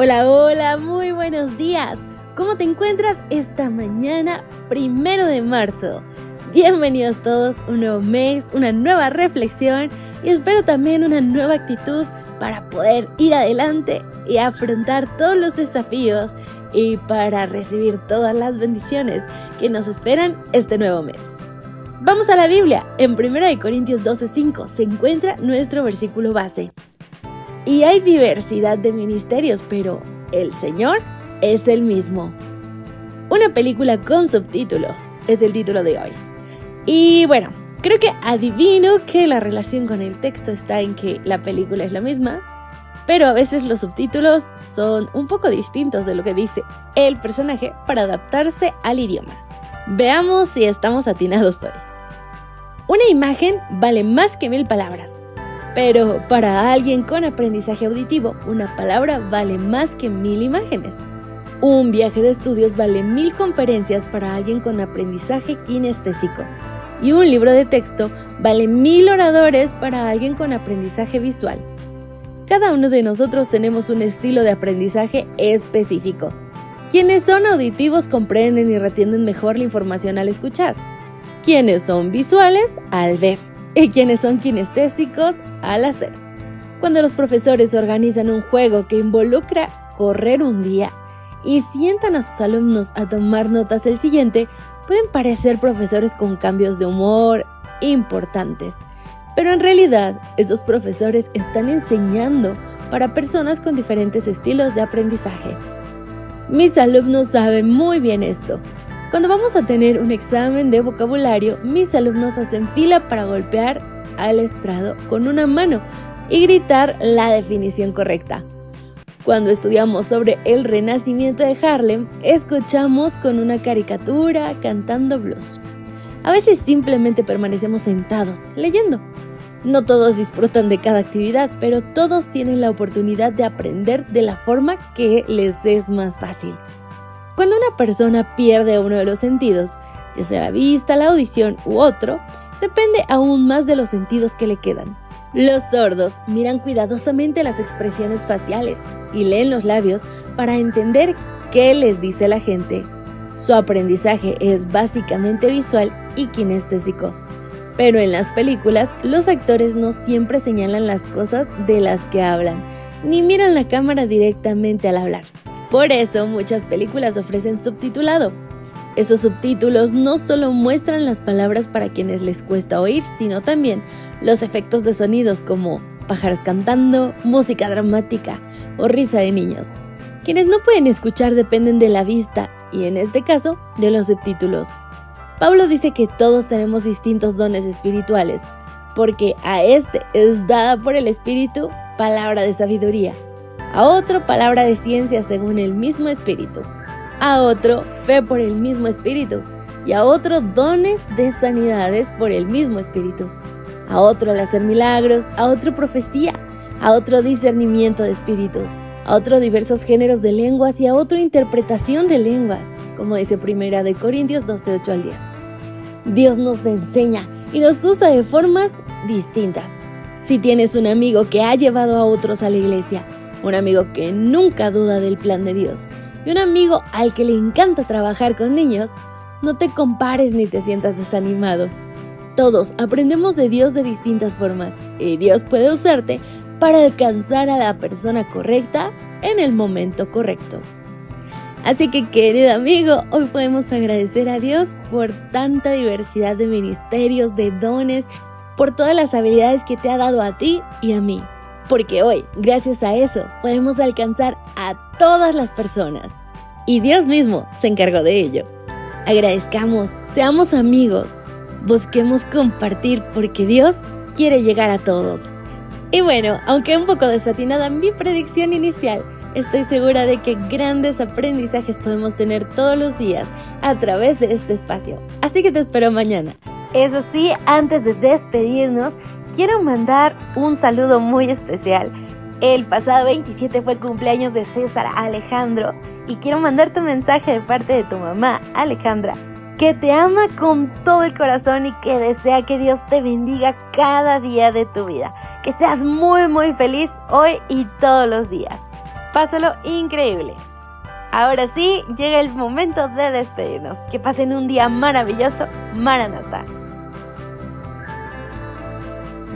Hola, hola, muy buenos días. ¿Cómo te encuentras esta mañana, primero de marzo? Bienvenidos todos, un nuevo mes, una nueva reflexión y espero también una nueva actitud para poder ir adelante y afrontar todos los desafíos y para recibir todas las bendiciones que nos esperan este nuevo mes. Vamos a la Biblia. En 1 Corintios 12:5 se encuentra nuestro versículo base. Y hay diversidad de ministerios, pero el Señor es el mismo. Una película con subtítulos es el título de hoy. Y bueno, creo que adivino que la relación con el texto está en que la película es la misma, pero a veces los subtítulos son un poco distintos de lo que dice el personaje para adaptarse al idioma. Veamos si estamos atinados hoy. Una imagen vale más que mil palabras. Pero para alguien con aprendizaje auditivo, una palabra vale más que mil imágenes. Un viaje de estudios vale mil conferencias para alguien con aprendizaje kinestésico. Y un libro de texto vale mil oradores para alguien con aprendizaje visual. Cada uno de nosotros tenemos un estilo de aprendizaje específico. Quienes son auditivos comprenden y retienden mejor la información al escuchar. Quienes son visuales al ver y quienes son kinestésicos al hacer. Cuando los profesores organizan un juego que involucra correr un día y sientan a sus alumnos a tomar notas el siguiente, pueden parecer profesores con cambios de humor importantes. Pero en realidad, esos profesores están enseñando para personas con diferentes estilos de aprendizaje. Mis alumnos saben muy bien esto, cuando vamos a tener un examen de vocabulario, mis alumnos hacen fila para golpear al estrado con una mano y gritar la definición correcta. Cuando estudiamos sobre el renacimiento de Harlem, escuchamos con una caricatura cantando blues. A veces simplemente permanecemos sentados, leyendo. No todos disfrutan de cada actividad, pero todos tienen la oportunidad de aprender de la forma que les es más fácil. Cuando una persona pierde uno de los sentidos, ya sea la vista, la audición u otro, depende aún más de los sentidos que le quedan. Los sordos miran cuidadosamente las expresiones faciales y leen los labios para entender qué les dice la gente. Su aprendizaje es básicamente visual y kinestésico. Pero en las películas, los actores no siempre señalan las cosas de las que hablan, ni miran la cámara directamente al hablar. Por eso muchas películas ofrecen subtitulado. Esos subtítulos no solo muestran las palabras para quienes les cuesta oír, sino también los efectos de sonidos como pájaros cantando, música dramática o risa de niños. Quienes no pueden escuchar dependen de la vista y en este caso de los subtítulos. Pablo dice que todos tenemos distintos dones espirituales, porque a este es dada por el Espíritu palabra de sabiduría a otro palabra de ciencia según el mismo espíritu, a otro fe por el mismo espíritu, y a otro dones de sanidades por el mismo espíritu, a otro al hacer milagros, a otro profecía, a otro discernimiento de espíritus, a otro diversos géneros de lenguas. Y a otro interpretación de lenguas, como dice Primera de Corintios 12, 8 al 10. Dios nos enseña y nos usa de formas distintas. Si tienes un amigo que ha llevado a otros a la iglesia, un amigo que nunca duda del plan de Dios y un amigo al que le encanta trabajar con niños, no te compares ni te sientas desanimado. Todos aprendemos de Dios de distintas formas y Dios puede usarte para alcanzar a la persona correcta en el momento correcto. Así que querido amigo, hoy podemos agradecer a Dios por tanta diversidad de ministerios, de dones, por todas las habilidades que te ha dado a ti y a mí porque hoy, gracias a eso, podemos alcanzar a todas las personas. Y Dios mismo se encargó de ello. Agradezcamos, seamos amigos, busquemos compartir porque Dios quiere llegar a todos. Y bueno, aunque un poco desatinada mi predicción inicial, estoy segura de que grandes aprendizajes podemos tener todos los días a través de este espacio. Así que te espero mañana. Eso sí, antes de despedirnos, quiero mandar un saludo muy especial. El pasado 27 fue el cumpleaños de César Alejandro y quiero mandarte un mensaje de parte de tu mamá, Alejandra, que te ama con todo el corazón y que desea que Dios te bendiga cada día de tu vida. Que seas muy muy feliz hoy y todos los días. Pásalo increíble. Ahora sí, llega el momento de despedirnos. Que pasen un día maravilloso. Maranata.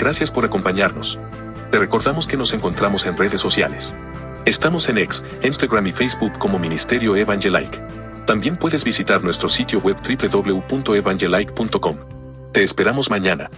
Gracias por acompañarnos. Te recordamos que nos encontramos en redes sociales. Estamos en X, Instagram y Facebook como Ministerio Evangelike. También puedes visitar nuestro sitio web www.evangelike.com. Te esperamos mañana.